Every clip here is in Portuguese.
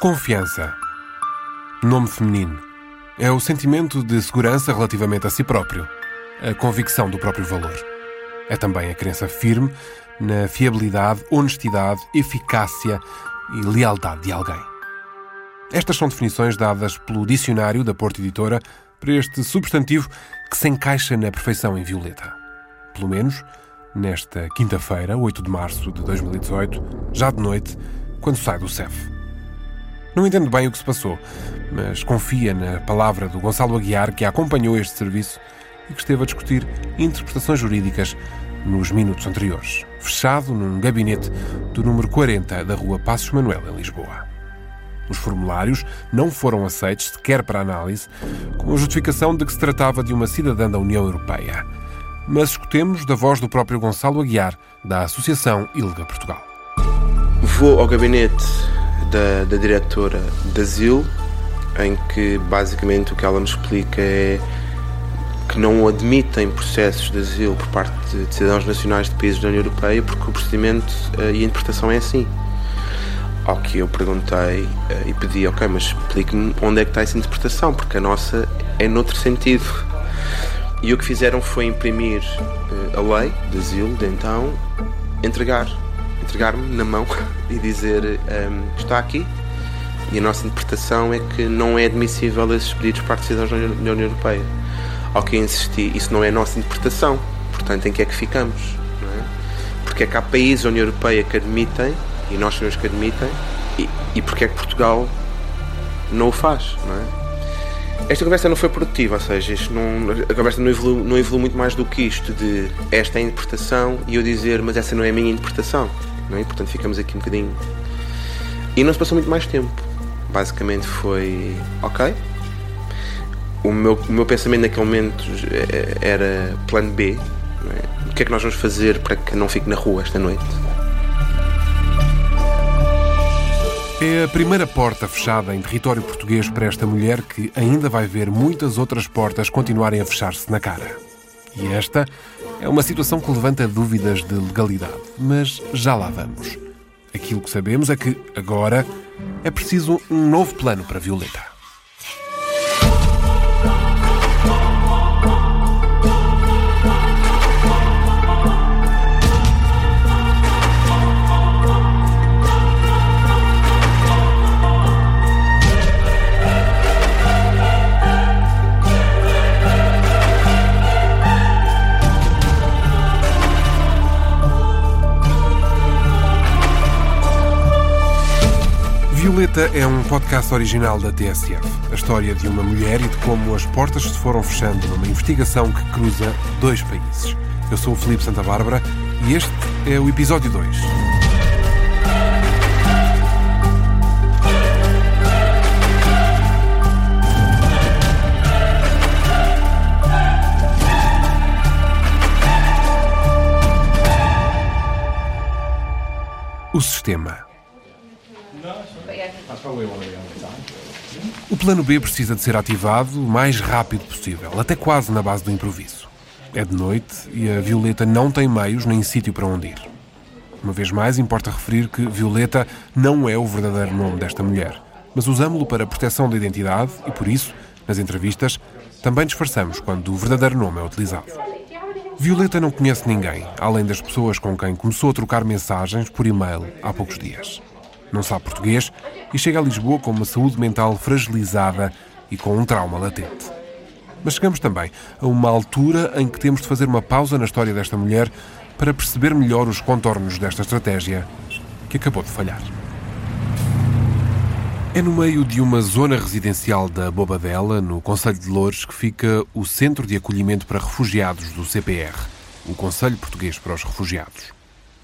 Confiança. Nome feminino. É o sentimento de segurança relativamente a si próprio, a convicção do próprio valor. É também a crença firme na fiabilidade, honestidade, eficácia e lealdade de alguém. Estas são definições dadas pelo dicionário da Porta Editora para este substantivo que se encaixa na perfeição em violeta. Pelo menos nesta quinta-feira, 8 de março de 2018, já de noite, quando sai do CEF. Não entendo bem o que se passou, mas confia na palavra do Gonçalo Aguiar, que acompanhou este serviço e que esteve a discutir interpretações jurídicas nos minutos anteriores, fechado num gabinete do número 40 da Rua Passos Manuel, em Lisboa. Os formulários não foram aceitos sequer para análise, com a justificação de que se tratava de uma cidadã da União Europeia. Mas escutemos da voz do próprio Gonçalo Aguiar, da Associação ILGA Portugal. Vou ao gabinete da, da diretora da ZIL, em que basicamente o que ela me explica é que não admitem processos de asilo por parte de cidadãos nacionais de países da União Europeia porque o procedimento uh, e a interpretação é assim. Ao que eu perguntei uh, e pedi, ok, mas explique-me onde é que está essa interpretação, porque a nossa é noutro sentido. E o que fizeram foi imprimir uh, a lei de asilo de então, entregar entregar-me na mão e dizer um, está aqui. E a nossa interpretação é que não é admissível esses pedidos por parte de cidadãos da União Europeia. Ao que insisti, isso não é a nossa interpretação, portanto, em que é que ficamos? É? Porque é que há países da União Europeia que admitem, e nós sabemos que admitem, e, e porque é que Portugal não o faz? Não é? Esta conversa não foi produtiva, ou seja, não, a conversa não evoluiu, não evoluiu muito mais do que isto de esta é a interpretação e eu dizer, mas essa não é a minha interpretação não é? portanto ficamos aqui um bocadinho. E não se passou muito mais tempo. Basicamente foi ok. O meu, o meu pensamento naquele momento era plano B. É? O que é que nós vamos fazer para que não fique na rua esta noite? É a primeira porta fechada em território português para esta mulher que ainda vai ver muitas outras portas continuarem a fechar-se na cara. E esta é uma situação que levanta dúvidas de legalidade, mas já lá vamos. Aquilo que sabemos é que, agora, é preciso um novo plano para Violeta. Violeta é um podcast original da TSF. A história de uma mulher e de como as portas se foram fechando numa investigação que cruza dois países. Eu sou o Felipe Santa Bárbara e este é o episódio 2. O sistema. O plano B precisa de ser ativado o mais rápido possível, até quase na base do improviso. É de noite e a Violeta não tem meios nem sítio para onde ir. Uma vez mais, importa referir que Violeta não é o verdadeiro nome desta mulher, mas usamos-lo para proteção da identidade e, por isso, nas entrevistas, também disfarçamos quando o verdadeiro nome é utilizado. Violeta não conhece ninguém, além das pessoas com quem começou a trocar mensagens por e-mail há poucos dias não sabe português e chega a Lisboa com uma saúde mental fragilizada e com um trauma latente. Mas chegamos também a uma altura em que temos de fazer uma pausa na história desta mulher para perceber melhor os contornos desta estratégia que acabou de falhar. É no meio de uma zona residencial da Bobadela, no Conselho de Loures, que fica o Centro de Acolhimento para Refugiados do CPR, o Conselho Português para os Refugiados.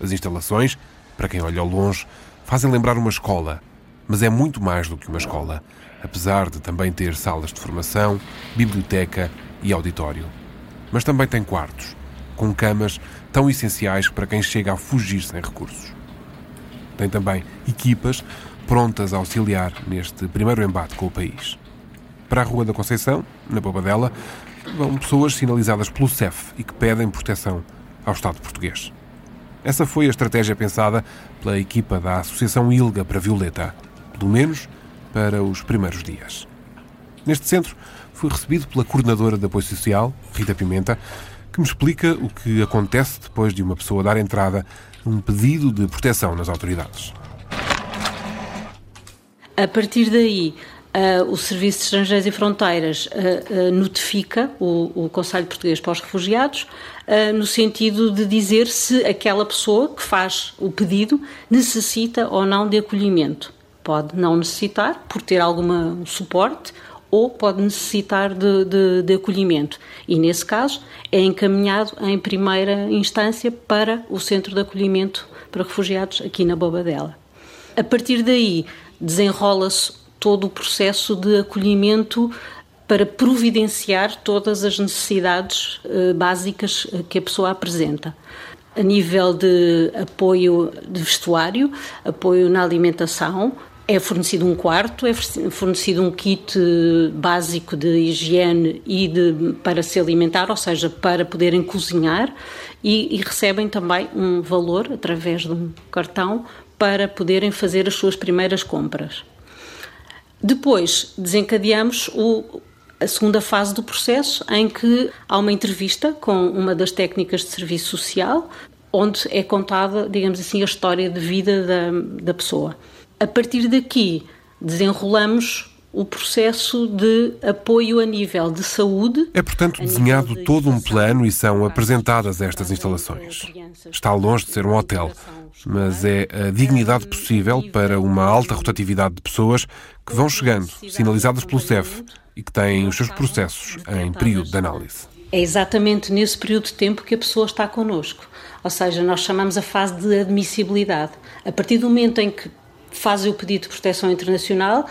As instalações, para quem olha ao longe, fazem lembrar uma escola, mas é muito mais do que uma escola, apesar de também ter salas de formação, biblioteca e auditório. Mas também tem quartos, com camas tão essenciais para quem chega a fugir sem recursos. Tem também equipas prontas a auxiliar neste primeiro embate com o país. Para a Rua da Conceição, na Bobadela, vão pessoas sinalizadas pelo CEF e que pedem proteção ao Estado português. Essa foi a estratégia pensada pela equipa da Associação ILGA para Violeta. Pelo menos para os primeiros dias. Neste centro, fui recebido pela coordenadora de apoio social, Rita Pimenta, que me explica o que acontece depois de uma pessoa dar entrada um pedido de proteção nas autoridades. A partir daí, Uh, o Serviço de Estrangeiros e Fronteiras uh, uh, notifica o, o Conselho Português para os Refugiados no sentido de dizer se aquela pessoa que faz o pedido necessita ou não de acolhimento. Pode não necessitar, por ter algum suporte, ou pode necessitar de, de, de, acolhimento. E, nesse caso, é encaminhado em primeira instância para o Centro de Acolhimento para Refugiados aqui na Bobadela. A partir daí, desenrola-se todo o processo de acolhimento para providenciar todas as necessidades uh, básicas eh, que a pessoa apresenta. A nível de apoio de vestuário, apoio na alimentação, é fornecido um quarto, é fornecido um kit básico de higiene e de, para se alimentar, ou seja, para poderem cozinhar, e, e recebem também um valor através de um cartão para poderem fazer as suas primeiras compras. Depois desencadeamos o, a segunda fase do processo, em que há uma entrevista com uma das técnicas de serviço social, onde é contada, digamos assim, a história de vida da, da pessoa. A partir daqui, desenrolamos o processo de apoio a nível de saúde. É, portanto, desenhado de todo um plano e são apresentadas estas instalações. Está longe de ser um hotel, mas é a dignidade possível para uma alta rotatividade de pessoas que vão chegando, sinalizadas pelo CEF e que têm os seus processos em período de análise. É exatamente nesse período de tempo que a pessoa está connosco. Ou seja, nós chamamos a fase de admissibilidade. A partir do momento em que fazem o pedido de proteção internacional,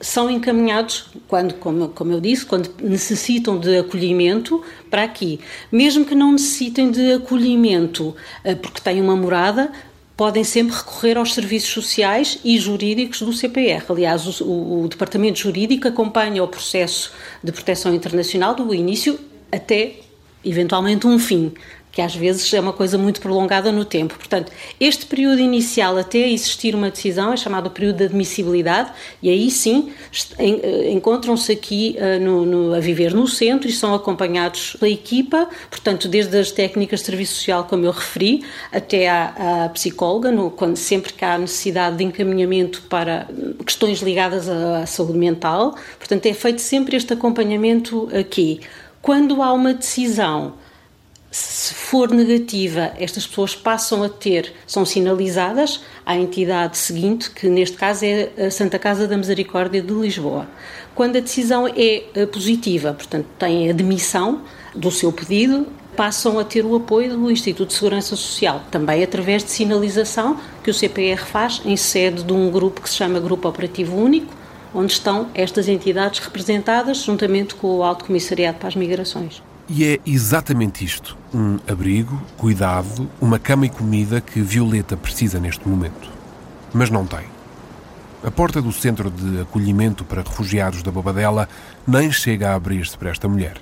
são encaminhados, quando, como, como eu disse, quando necessitam de acolhimento para aqui. Mesmo que não necessitem de acolhimento eh, porque têm uma morada, podem sempre recorrer aos serviços sociais e jurídicos do CPR. Aliás, o, o, Departamento Jurídico acompanha o processo de proteção internacional do início até, eventualmente, um fim que às vezes é uma coisa muito prolongada no tempo. Portanto, este período inicial até existir uma decisão é chamado período de admissibilidade e aí sim eh, encontram-se aqui uh, no, no, a viver no centro e são acompanhados pela equipa, portanto, desde as técnicas de serviço social, como eu referi, até à, à psicóloga, no, quando sempre que há necessidade de encaminhamento para questões ligadas à, à saúde mental. Portanto, é feito sempre este acompanhamento aqui. Quando há uma decisão se for negativa, estas pessoas passam a ter, são sinalizadas à entidade seguinte, que neste caso é a Santa Casa da Misericórdia de Lisboa. Quando a decisão é eh, positiva, portanto, têm a demissão do seu pedido, passam a ter o apoio do Instituto de Segurança Social, também através de sinalização que o CPR faz em sede de um grupo que se chama Grupo Operativo Único, onde estão estas entidades representadas juntamente com o Alto Comissariado para as Migrações. E é exatamente isto: um abrigo, cuidado, uma cama e comida que Violeta precisa neste momento. Mas não tem. A porta do Centro de Acolhimento para Refugiados da Bobadela nem chega a abrir-se para esta mulher,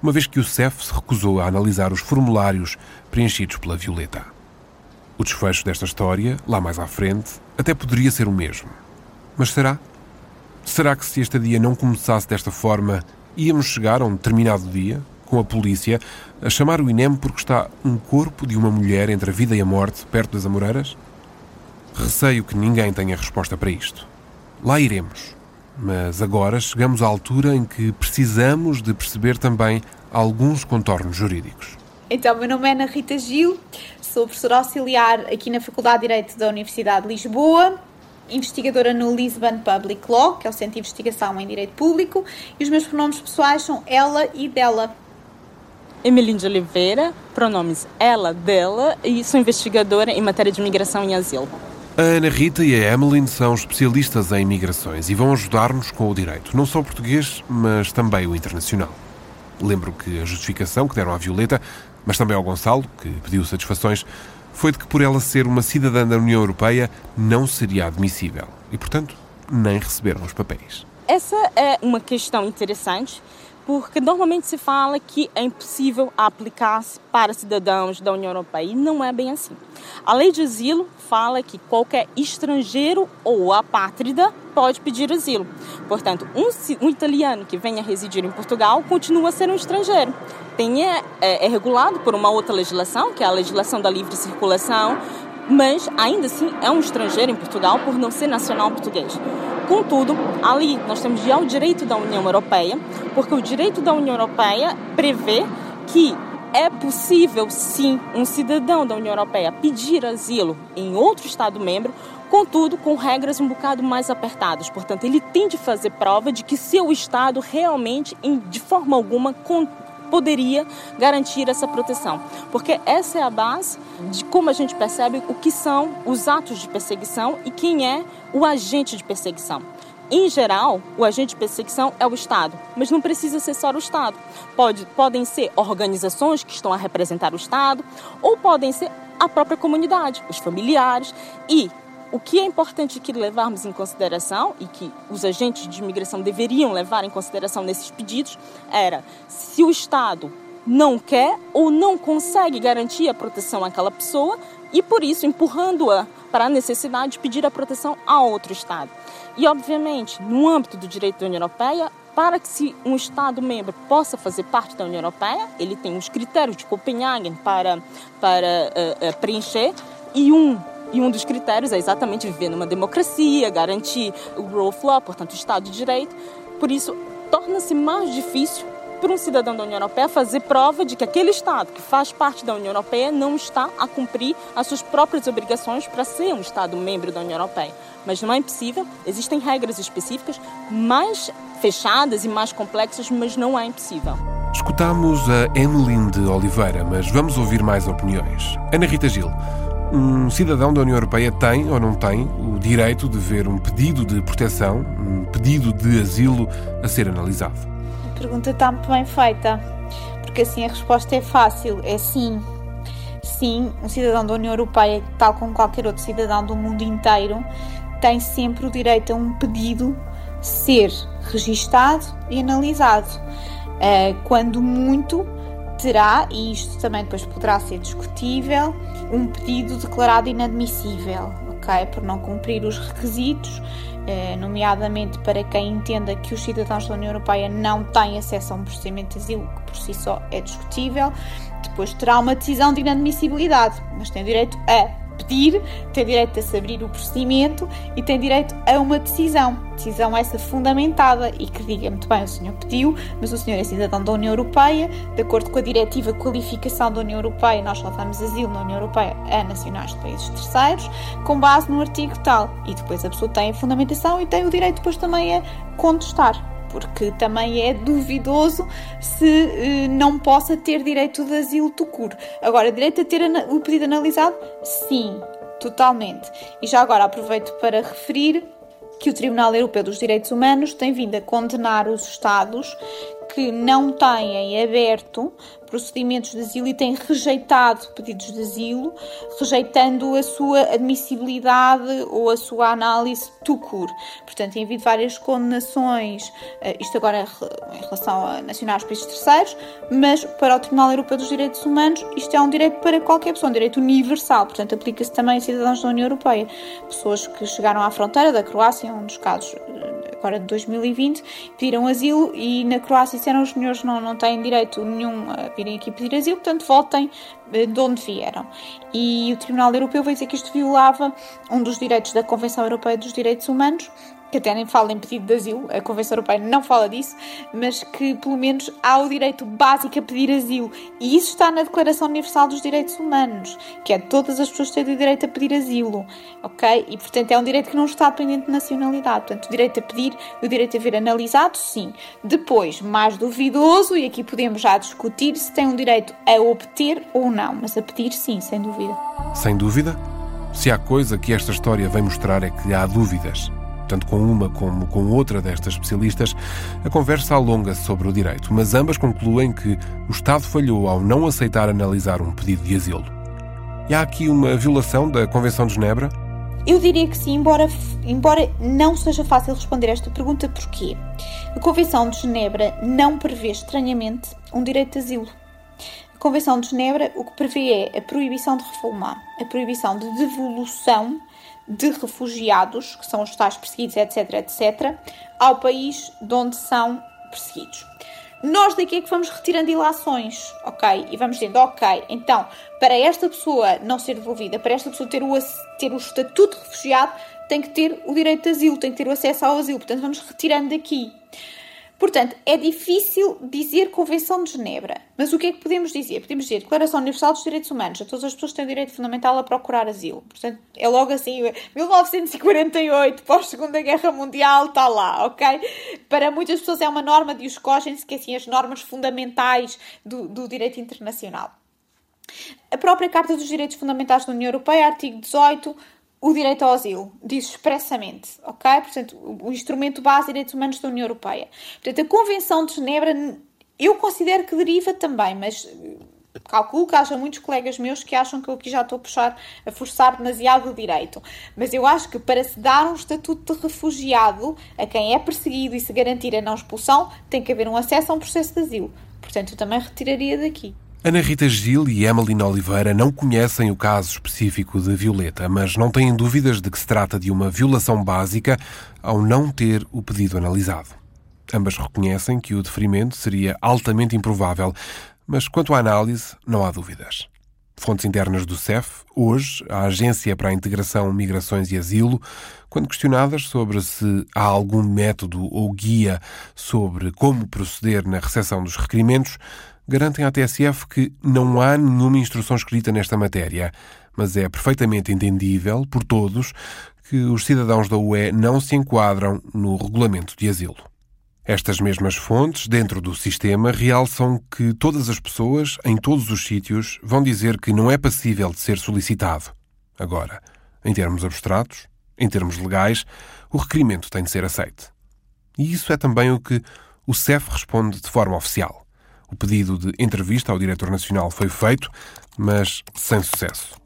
uma vez que o CEF se recusou a analisar os formulários preenchidos pela Violeta. O desfecho desta história, lá mais à frente, até poderia ser o mesmo. Mas será? Será que se este dia não começasse desta forma, íamos chegar a um determinado dia, com a polícia a chamar o INEM porque está um corpo de uma mulher entre a vida e a morte perto das Amoreiras? Receio que ninguém tenha resposta para isto. Lá iremos. Mas agora chegamos à altura em que precisamos de perceber também alguns contornos jurídicos. Então, meu nome é Ana Rita Gil, sou professora auxiliar aqui na Faculdade de Direito da Universidade de Lisboa, investigadora no Lisbon Public Law, que é o Centro de Investigação em Direito Público, e os meus pronomes pessoais são ela e dela. Emeline de Oliveira, pronomes ela, dela, e sou investigadora em matéria de imigração e asilo. A Ana Rita e a Emmeline são especialistas em migrações e vão ajudar-nos com o direito, não só o português, mas também o internacional. Lembro que a justificação que deram à Violeta, mas também ao Gonçalo, que pediu satisfações, foi de que por ela ser uma cidadã da União Europeia não seria admissível e, portanto, nem receberam os papéis. Essa é uma questão interessante porque normalmente se fala que é impossível aplicar-se para cidadãos da União Europeia e não é bem assim. A lei de asilo fala que qualquer estrangeiro ou apátrida pode pedir asilo. Portanto, um, um italiano que venha residir em Portugal continua a ser um estrangeiro. Tem, é, é, é regulado por uma outra legislação, que é a legislação da livre circulação, mas ainda assim é um estrangeiro em Portugal por não ser nacional português. Contudo, ali nós temos já o direito da União Europeia, porque o direito da União Europeia prevê que é possível sim um cidadão da União Europeia pedir asilo em outro Estado membro, contudo com regras um bocado mais apertadas. Portanto, ele tem de fazer prova de que seu Estado realmente, de forma alguma, poderia garantir essa proteção. Porque essa é a base de como a gente percebe o que são os atos de perseguição e quem é o agente de perseguição. Em geral, o agente de perseguição é o Estado, mas não precisa ser só o Estado. Pode, podem ser organizações que estão a representar o Estado, ou podem ser a própria comunidade, os familiares. E o que é importante que levarmos em consideração e que os agentes de imigração deveriam levar em consideração nesses pedidos era se o Estado não quer ou não consegue garantir a proteção àquela pessoa e por isso empurrando-a para a necessidade de pedir a proteção a outro Estado. E obviamente, no âmbito do direito da União Europeia, para que se um Estado membro possa fazer parte da União Europeia, ele tem os critérios de Copenhagen para, para uh, uh, preencher e um e um dos critérios é exatamente viver numa democracia, garantir o rule of law, portanto, o Estado de Direito. Por isso, torna-se mais difícil para um cidadão da União Europeia fazer prova de que aquele Estado que faz parte da União Europeia não está a cumprir as suas próprias obrigações para ser um Estado membro da União Europeia. Mas não é impossível, existem regras específicas mais fechadas e mais complexas, mas não é impossível. Escutamos a Emeline de Oliveira, mas vamos ouvir mais opiniões. Ana Rita Gil, um cidadão da União Europeia tem ou não tem o direito de ver um pedido de proteção, um pedido de asilo a ser analisado? A pergunta está muito bem feita, porque assim a resposta é fácil: é sim. Sim, um cidadão da União Europeia, tal como qualquer outro cidadão do mundo inteiro, tem sempre o direito a um pedido ser registado e analisado. Eh, quando muito, terá, e isto também depois poderá ser discutível, um pedido declarado inadmissível, ok? Por não cumprir os requisitos, eh, nomeadamente para quem entenda que os cidadãos da União Europeia não têm acesso a um procedimento de asilo, que por si só é discutível. Depois terá uma decisão de inadmissibilidade, mas tem direito a pedir, tem direito a se abrir o procedimento e tem direito a uma decisão. Decisão essa fundamentada e que diga muito bem, o senhor pediu, mas o senhor é cidadão da União Europeia, de acordo com a diretiva qualificação da União Europeia, nós só damos asilo na União Europeia a nacionais de países terceiros, com base no artigo tal. E depois a pessoa tem a fundamentação e tem o direito depois também a contestar porque também é duvidoso se eh, não possa ter direito de asilo tucur. Agora, direito a ter o pedido analisado? Sim, totalmente. E já agora aproveito para referir que o Tribunal Europeu dos Direitos Humanos tem vindo a condenar os Estados que não têm aberto procedimentos de asilo e tem rejeitado pedidos de asilo, rejeitando a sua admissibilidade ou a sua análise tucur. Portanto, tem havido várias condenações, eh, isto agora em relação a nacionais países terceiros, mas para o Tribunal Europeu dos Direitos Humanos isto é um direito para qualquer pessoa, um direito universal, portanto aplica-se também a cidadãos da União Europeia. Pessoas que chegaram à fronteira da Croácia, um dos casos eh, agora de 2020, pediram asilo e na Croácia disseram os senhores não, não têm direito nenhum a virem aqui pedir asilo, portanto voltem eh, de onde vieram. E o Tribunal Europeu veio dizer que isto violava um dos direitos da Convenção Europeia dos Direitos Humanos, que até nem fala em pedido de asilo, a Convenção Europeia não fala disso, mas que pelo menos há o direito básico a pedir asilo. E isso está na Declaração Universal dos Direitos Humanos, que é todas as pessoas têm o direito a pedir asilo, ok? E portanto é um direito que não está dependente de nacionalidade. Portanto, o direito a pedir, o direito a ver analisado, sim. Depois, mais duvidoso, e aqui podemos já discutir se tem um direito a obter ou não, mas a pedir, sim, sem dúvida. Sem dúvida? Se há coisa que esta história vem mostrar é que há dúvidas tanto com uma como com outra destas especialistas, a conversa alonga-se sobre o direito, mas ambas concluem que o Estado falhou ao não aceitar analisar um pedido de asilo. E há aqui uma violação da Convenção de Genebra? Eu diria que sim, embora, embora não seja fácil responder esta pergunta, porquê? A Convenção de Genebra não prevê, estranhamente, um direito de asilo. A Convenção de Genebra o que prevê é a proibição de reformar, a proibição de devolução de refugiados, que são os tais perseguidos, etc., etc., ao país de onde são perseguidos. Nós daqui é que vamos retirando ilações, ok? E vamos dizendo, ok, então, para esta pessoa não ser devolvida, para esta pessoa ter o, ter o estatuto de refugiado, tem que ter o direito de asilo, tem que ter o acesso ao asilo. Portanto, vamos retirando daqui. Portanto, é difícil dizer Convenção de Genebra. Mas o que é que podemos dizer? Podemos dizer Declaração Universal dos Direitos Humanos. A todas as pessoas têm o direito fundamental a procurar asilo. Portanto, é logo assim, 1948, pós-Segunda Guerra Mundial, está lá, ok? Para muitas pessoas é uma norma de os cogentes, que é assim, as normas fundamentais do, do direito internacional. A própria Carta dos Direitos Fundamentais da União Europeia, artigo 18, o direito ao asilo, diz expressamente, ok? Portanto, o instrumento base de direitos humanos da União Europeia. Portanto, a Convenção de Genebra, eu considero que deriva também, mas eh, calculo que haja muitos colegas meus que acham que eu aqui já estou a puxar, a forçar demasiado o direito. Mas eu acho que para se dar um estatuto de refugiado a quem é perseguido e se garantir a não expulsão, tem que haver um acesso a um processo de asilo. Portanto, eu também retiraria daqui. Ana Rita Gil e Emeline Oliveira não conhecem o caso específico de Violeta, mas não têm dúvidas de que se trata de uma violação básica ao não ter o pedido analisado. Ambas reconhecem que o deferimento seria altamente improvável, mas quanto à análise, não há dúvidas. Fontes internas do CEF, hoje, a Agência para a Integração, Migrações e Asilo, quando questionadas sobre se há algum método ou guia sobre como proceder na recepção dos requerimentos, garantem à TSF que não há nenhuma instrução escrita nesta matéria, mas é perfeitamente entendível por todos que os cidadãos da UE não se enquadram no regulamento de asilo. Estas mesmas fontes, dentro do sistema, realçam que todas as pessoas, em todos os sítios, vão dizer que não é passível de ser solicitado. Agora, em termos abstratos, em termos legais, o requerimento tem de ser aceite. E isso é também o que o CEF responde de forma oficial. O pedido de entrevista ao diretor nacional foi feito, mas sem sucesso.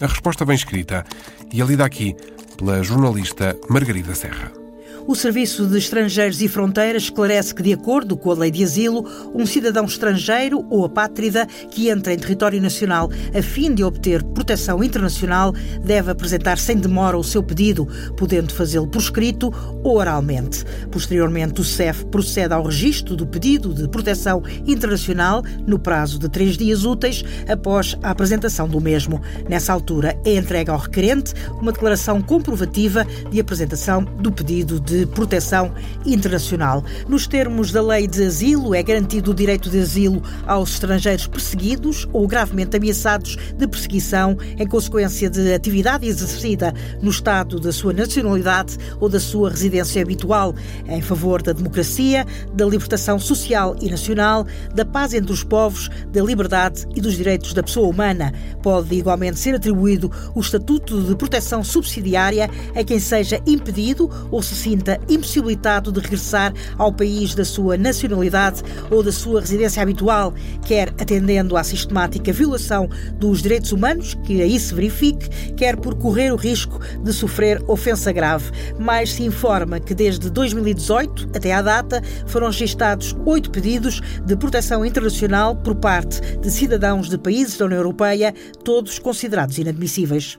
A resposta vem escrita e é lida aqui pela jornalista Margarida Serra. O Serviço de Estrangeiros e Fronteiras esclarece que, de acordo com a lei de asilo, um cidadão estrangeiro ou apátrida que entra em território nacional a fim de obter proteção internacional deve apresentar sem demora o seu pedido, podendo fazê-lo por escrito ou oralmente. Posteriormente, o CEF procede ao registro do pedido de proteção internacional no prazo de três dias úteis após a apresentação do mesmo. Nessa altura, é entregue ao requerente uma declaração comprovativa de apresentação do pedido de de proteção internacional. Nos termos da lei de asilo, é garantido o direito de asilo aos estrangeiros perseguidos ou gravemente ameaçados de perseguição em consequência de atividade exercida no Estado da sua nacionalidade ou da sua residência habitual, em favor da democracia, da libertação social e nacional, da paz entre os povos, da liberdade e dos direitos da pessoa humana. Pode igualmente ser atribuído o estatuto de proteção subsidiária a quem seja impedido ou se sinta impossibilitado de regressar ao país da sua nacionalidade ou da sua residência habitual, quer atendendo à sistemática violação dos direitos humanos, que aí se verifique, quer por correr o risco de sofrer ofensa grave. Mais se informa que desde 2018 até à data foram registados oito pedidos de proteção internacional por parte de cidadãos de países da União Europeia, todos considerados inadmissíveis.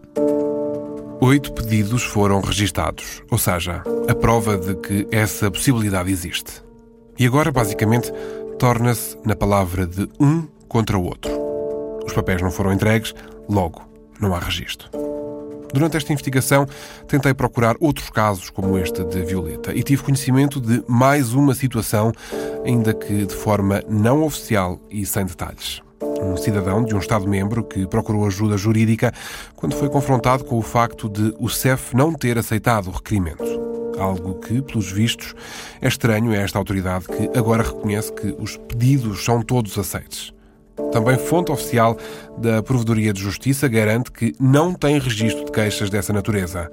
Oito pedidos foram registados, ou seja, a prova de que essa possibilidade existe. E agora, basicamente, torna-se na palavra de um contra o outro. Os papéis não foram entregues, logo, não há registro. Durante esta investigação, tentei procurar outros casos como este de Violeta e tive conhecimento de mais uma situação, ainda que de forma não oficial e sem detalhes um cidadão de um Estado-membro que procurou ajuda jurídica quando foi confrontado com o facto de o CEF não ter aceitado o requerimento. Algo que, pelos vistos, é estranho a esta autoridade que agora reconhece que os pedidos são todos aceitos. Também fonte oficial da Provedoria de Justiça garante que não tem registro de queixas dessa natureza.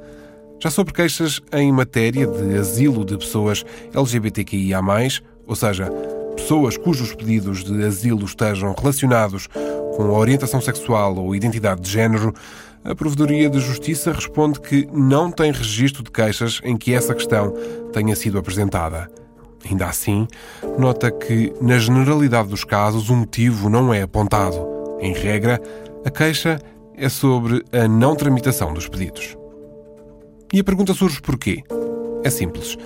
Já sobre queixas em matéria de asilo de pessoas LGBTQIA, ou seja, pessoas cujos pedidos de asilo estejam relacionados com a orientação sexual ou identidade de género, a Provedoria de Justiça responde que não tem registro de queixas em que essa questão tenha sido apresentada. Ainda assim, nota que, na generalidade dos casos, o motivo não é apontado. Em regra, a queixa é sobre a não tramitação dos pedidos. E a pergunta surge porquê? É simples.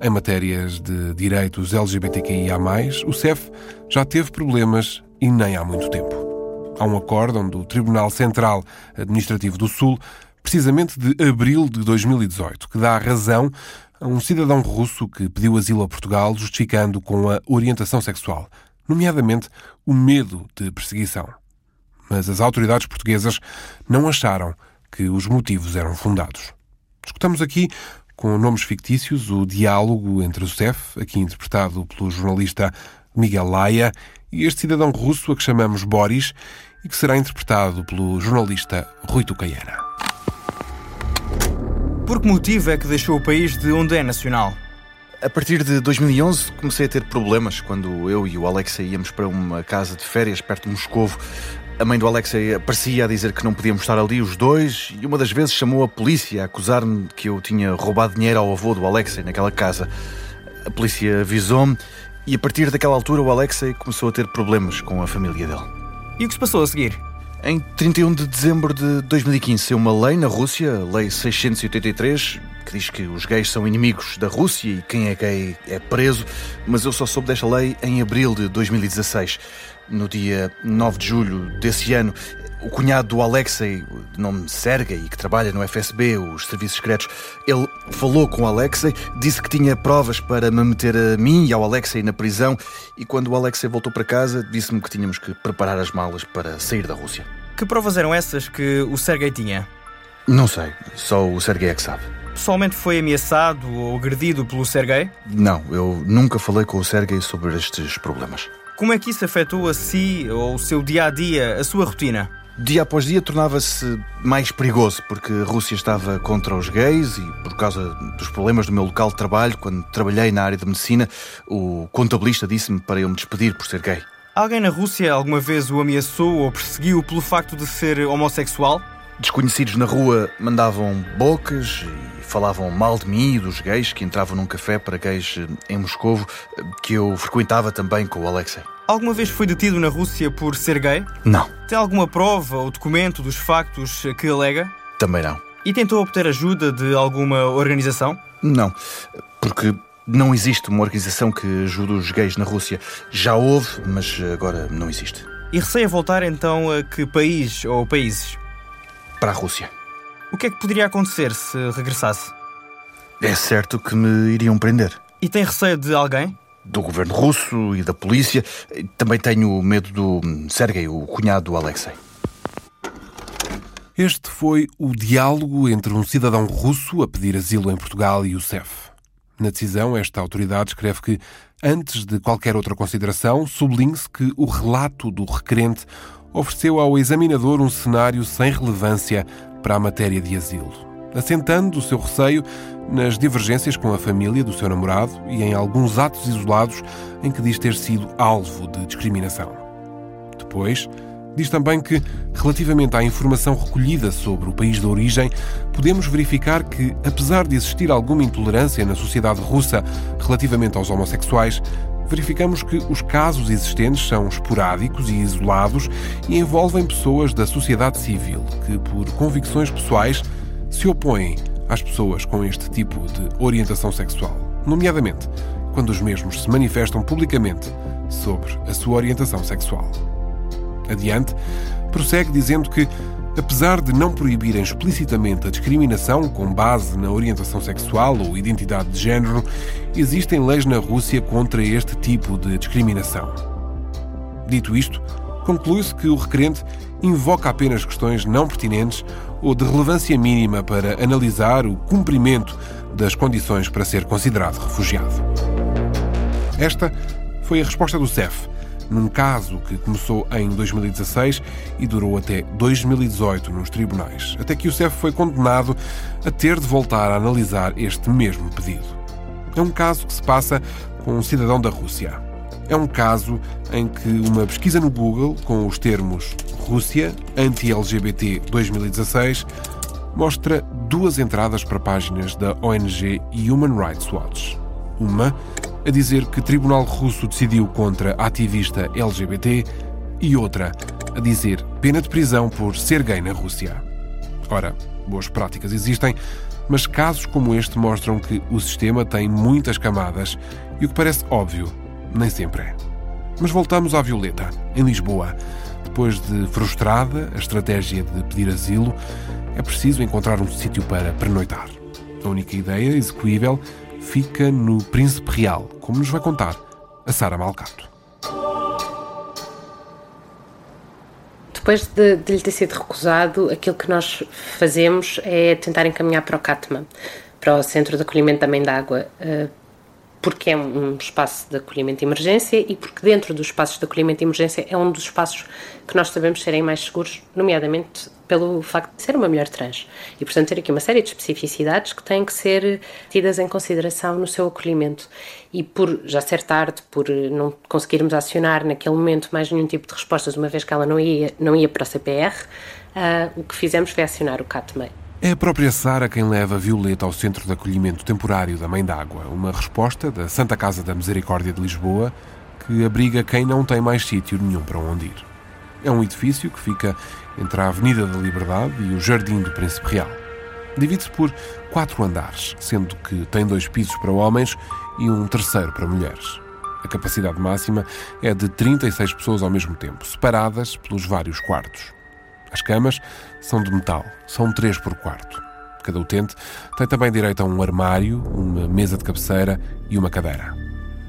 Em matérias de direitos LGBTQIA, o CEF já teve problemas e nem há muito tempo. Há um acórdão do Tribunal Central Administrativo do Sul, precisamente de abril de 2018, que dá razão a um cidadão russo que pediu asilo a Portugal justificando com a orientação sexual, nomeadamente o medo de perseguição. Mas as autoridades portuguesas não acharam que os motivos eram fundados. Escutamos aqui, com nomes fictícios, o diálogo entre o CEF, aqui interpretado pelo jornalista Miguel Laia, e este cidadão russo a que chamamos Boris e que será interpretado pelo jornalista Rui Tucaiana. Por que motivo é que deixou o país de onde é nacional? A partir de 2011 comecei a ter problemas quando eu e o Alexei íamos para uma casa de férias perto de Moscovo. A mãe do Alexei aparecia a dizer que não podíamos estar ali os dois e uma das vezes chamou a polícia a acusar-me que eu tinha roubado dinheiro ao avô do Alexei naquela casa. A polícia avisou-me e a partir daquela altura o Alexei começou a ter problemas com a família dele. E o que se passou a seguir? Em 31 de dezembro de 2015 saiu uma lei na Rússia, a Lei 683, que diz que os gays são inimigos da Rússia e quem é gay é preso, mas eu só soube desta lei em abril de 2016. No dia 9 de julho desse ano, o cunhado do Alexei, de nome Sergei, que trabalha no FSB, os serviços secretos, ele falou com o Alexei, disse que tinha provas para me meter a mim e ao Alexei na prisão e quando o Alexei voltou para casa, disse-me que tínhamos que preparar as malas para sair da Rússia. Que provas eram essas que o Sergei tinha? Não sei, só o Sergei é que sabe. Pessoalmente foi ameaçado ou agredido pelo Sergei? Não, eu nunca falei com o Sergei sobre estes problemas. Como é que isso afetou a si ou o seu dia a dia, a sua rotina? dia após dia tornava-se mais perigoso, porque a Rússia estava contra os gays e, por causa dos problemas do meu local de trabalho, quando trabalhei na área de medicina, o contabilista disse-me para eu me despedir por ser gay. Alguém na Rússia alguma vez o ameaçou ou perseguiu pelo facto de ser homossexual? Desconhecidos na rua mandavam bocas e falavam mal de mim e dos gays que entravam num café para gays em Moscovo, que eu frequentava também com o Alexei. Alguma vez foi detido na Rússia por ser gay? Não. Tem alguma prova ou documento dos factos que alega? Também não. E tentou obter ajuda de alguma organização? Não, porque não existe uma organização que ajude os gays na Rússia. Já houve, mas agora não existe. E receia voltar então a que país ou países? Para a Rússia. O que é que poderia acontecer se regressasse? É certo que me iriam prender. E tem receio de alguém? do governo russo e da polícia. Também tenho medo do Sergei, o cunhado do Alexei. Este foi o diálogo entre um cidadão russo a pedir asilo em Portugal e o CEF. Na decisão, esta autoridade escreve que, antes de qualquer outra consideração, sublinhe-se que o relato do requerente ofereceu ao examinador um cenário sem relevância para a matéria de asilo assentando o seu receio nas divergências com a família do seu namorado e em alguns atos isolados em que diz ter sido alvo de discriminação. Depois, diz também que, relativamente à informação recolhida sobre o país de origem, podemos verificar que, apesar de existir alguma intolerância na sociedade russa relativamente aos homossexuais, verificamos que os casos existentes são esporádicos e isolados e envolvem pessoas da sociedade civil que, por convicções pessoais, se opõem às pessoas com este tipo de orientação sexual, nomeadamente quando os mesmos se manifestam publicamente sobre a sua orientação sexual. Adiante, prossegue dizendo que, apesar de não proibirem explicitamente a discriminação com base na orientação sexual ou identidade de género, existem leis na Rússia contra este tipo de discriminação. Dito isto, conclui-se que o requerente invoca apenas questões não pertinentes ou de relevância mínima para analisar o cumprimento das condições para ser considerado refugiado. Esta foi a resposta do CEF, num caso que começou em 2016 e durou até 2018 nos tribunais, até que o CEF foi condenado a ter de voltar a analisar este mesmo pedido. É um caso que se passa com um cidadão da Rússia. É um caso em que uma pesquisa no Google com os termos Rússia, anti-LGBT 2016 mostra duas entradas para páginas da ONG Human Rights Watch. Uma a dizer que Tribunal Russo decidiu contra ativista LGBT e outra a dizer pena de prisão por ser gay na Rússia. Ora, boas práticas existem, mas casos como este mostram que o sistema tem muitas camadas e o que parece óbvio nem sempre é. Mas voltamos à Violeta, em Lisboa. Depois de frustrada a estratégia de pedir asilo, é preciso encontrar um sítio para pernoitar. A única ideia execuível fica no Príncipe Real, como nos vai contar a Sara Malcato. Depois de, de, lhe ter sido recusado, aquilo que nós fazemos é tentar encaminhar para o CATMA, para o Centro de Acolhimento da Mãe d'Água, eh, porque é um espaço de acolhimento de emergência e porque dentro dos espaços de acolhimento de emergência é um dos espaços que nós sabemos serem mais seguros, nomeadamente pelo facto de ser uma mulher trans. E, portanto, ter aqui uma série de especificidades que têm que ser tidas em consideração no seu acolhimento. E por já ser tarde, por não conseguirmos acionar naquele momento mais nenhum tipo de respostas, uma vez que ela não ia, não ia para o CPR, uh, ah, o que fizemos foi acionar o CATMEI. É a própria Sara quem leva Violeta ao Centro de Acolhimento Temporário da Mãe d'Água, uma resposta da Santa Casa da Misericórdia de Lisboa que abriga quem não tem mais sítio nenhum para onde ir. É um edifício que fica entre a Avenida da Liberdade e o Jardim do Príncipe Real. Divide-se por quatro andares, sendo que tem dois pisos para homens e um terceiro para mulheres. A capacidade máxima é de 36 pessoas ao mesmo tempo, separadas pelos vários quartos. As camas são de metal, são três por quarto. Cada utente tem também direito a um armário, uma mesa de cabeceira e uma cadeira.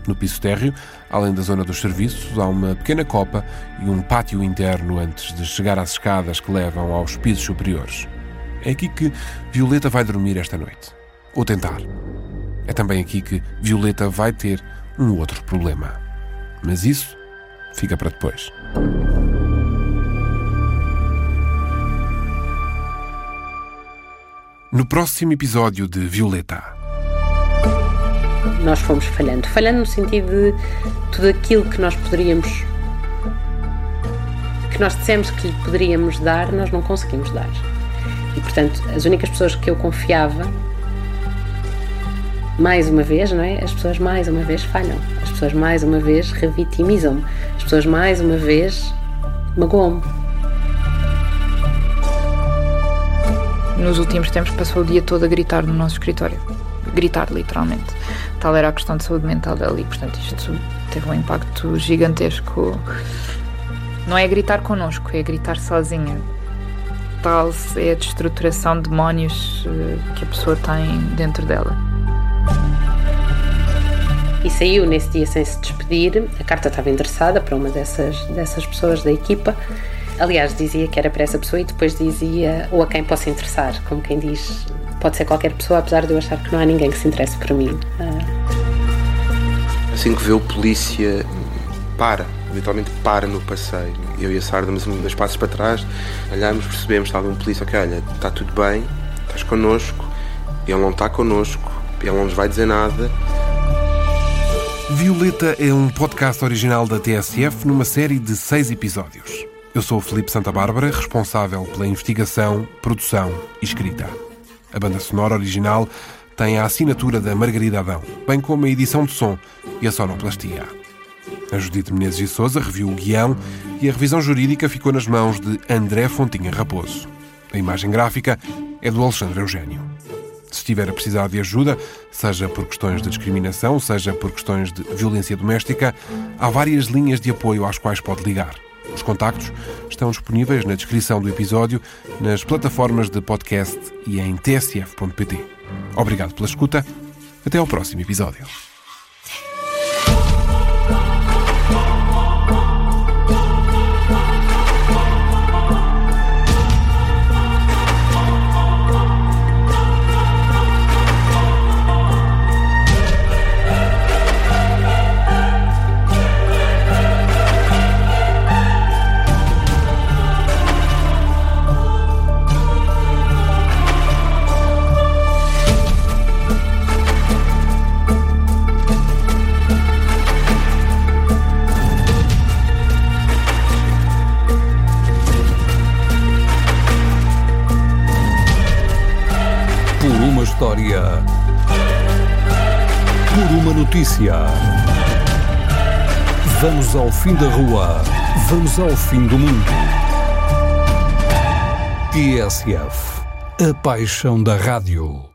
No piso térreo, além da zona dos serviços, há uma pequena copa e um pátio interno antes de chegar às escadas que levam aos pisos superiores. É aqui que Violeta vai dormir esta noite. Ou tentar. É também aqui que Violeta vai ter um outro problema. Mas isso fica para depois. no próximo episódio de Violeta. Nós fomos falhando. Falhando no sentido de tudo aquilo que nós poderíamos. que nós dissemos que lhe poderíamos dar, nós não conseguimos dar. E portanto, as únicas pessoas que eu confiava, mais uma vez, não é? As pessoas mais uma vez falham. As pessoas mais uma vez revitimizam-me. As pessoas mais uma vez magoam-me. nos últimos tempos passou o dia todo a gritar no nosso escritório. Gritar, literalmente. Tal era a questão de saúde mental dela e, portanto, isto teve um impacto gigantesco. Não é gritar connosco, é gritar sozinha. Tal é a destruturação de demónios eh, que a pessoa tem dentro dela. E saiu nesse dia sem se despedir. A carta estava endereçada para uma dessas, dessas pessoas da equipa Aliás, dizia que era para essa pessoa e depois dizia ou a quem possa interessar, como quem diz, pode ser qualquer pessoa, apesar de eu achar que não há ninguém que se interesse por mim. Ah. Assim que vê o polícia, para, literalmente para no passeio. Eu e a Sara damos dois passos para trás, olhamos, percebemos, está ali um polícia, ok, olha, está tudo bem, estás connosco, ele não está connosco, ele não nos vai dizer nada. Violeta é um podcast original da TSF numa série de seis episódios. Eu sou o Felipe Santa Bárbara, responsável pela investigação, produção e escrita. A banda sonora original tem a assinatura da Margarida Adão, bem como a edição de som e a sonoplastia. A Judite Menezes e Souza reviu o guião e a revisão jurídica ficou nas mãos de André Fontinha Raposo. A imagem gráfica é do Alexandre Eugênio. Se estiver a precisar de ajuda, seja por questões de discriminação, seja por questões de violência doméstica, há várias linhas de apoio às quais pode ligar. Os contactos estão disponíveis na descrição do episódio, nas plataformas de podcast e em tsf.pt. Obrigado pela escuta. Até ao próximo episódio. Fim da rua. Vamos ao fim do mundo. TSF. A paixão da rádio.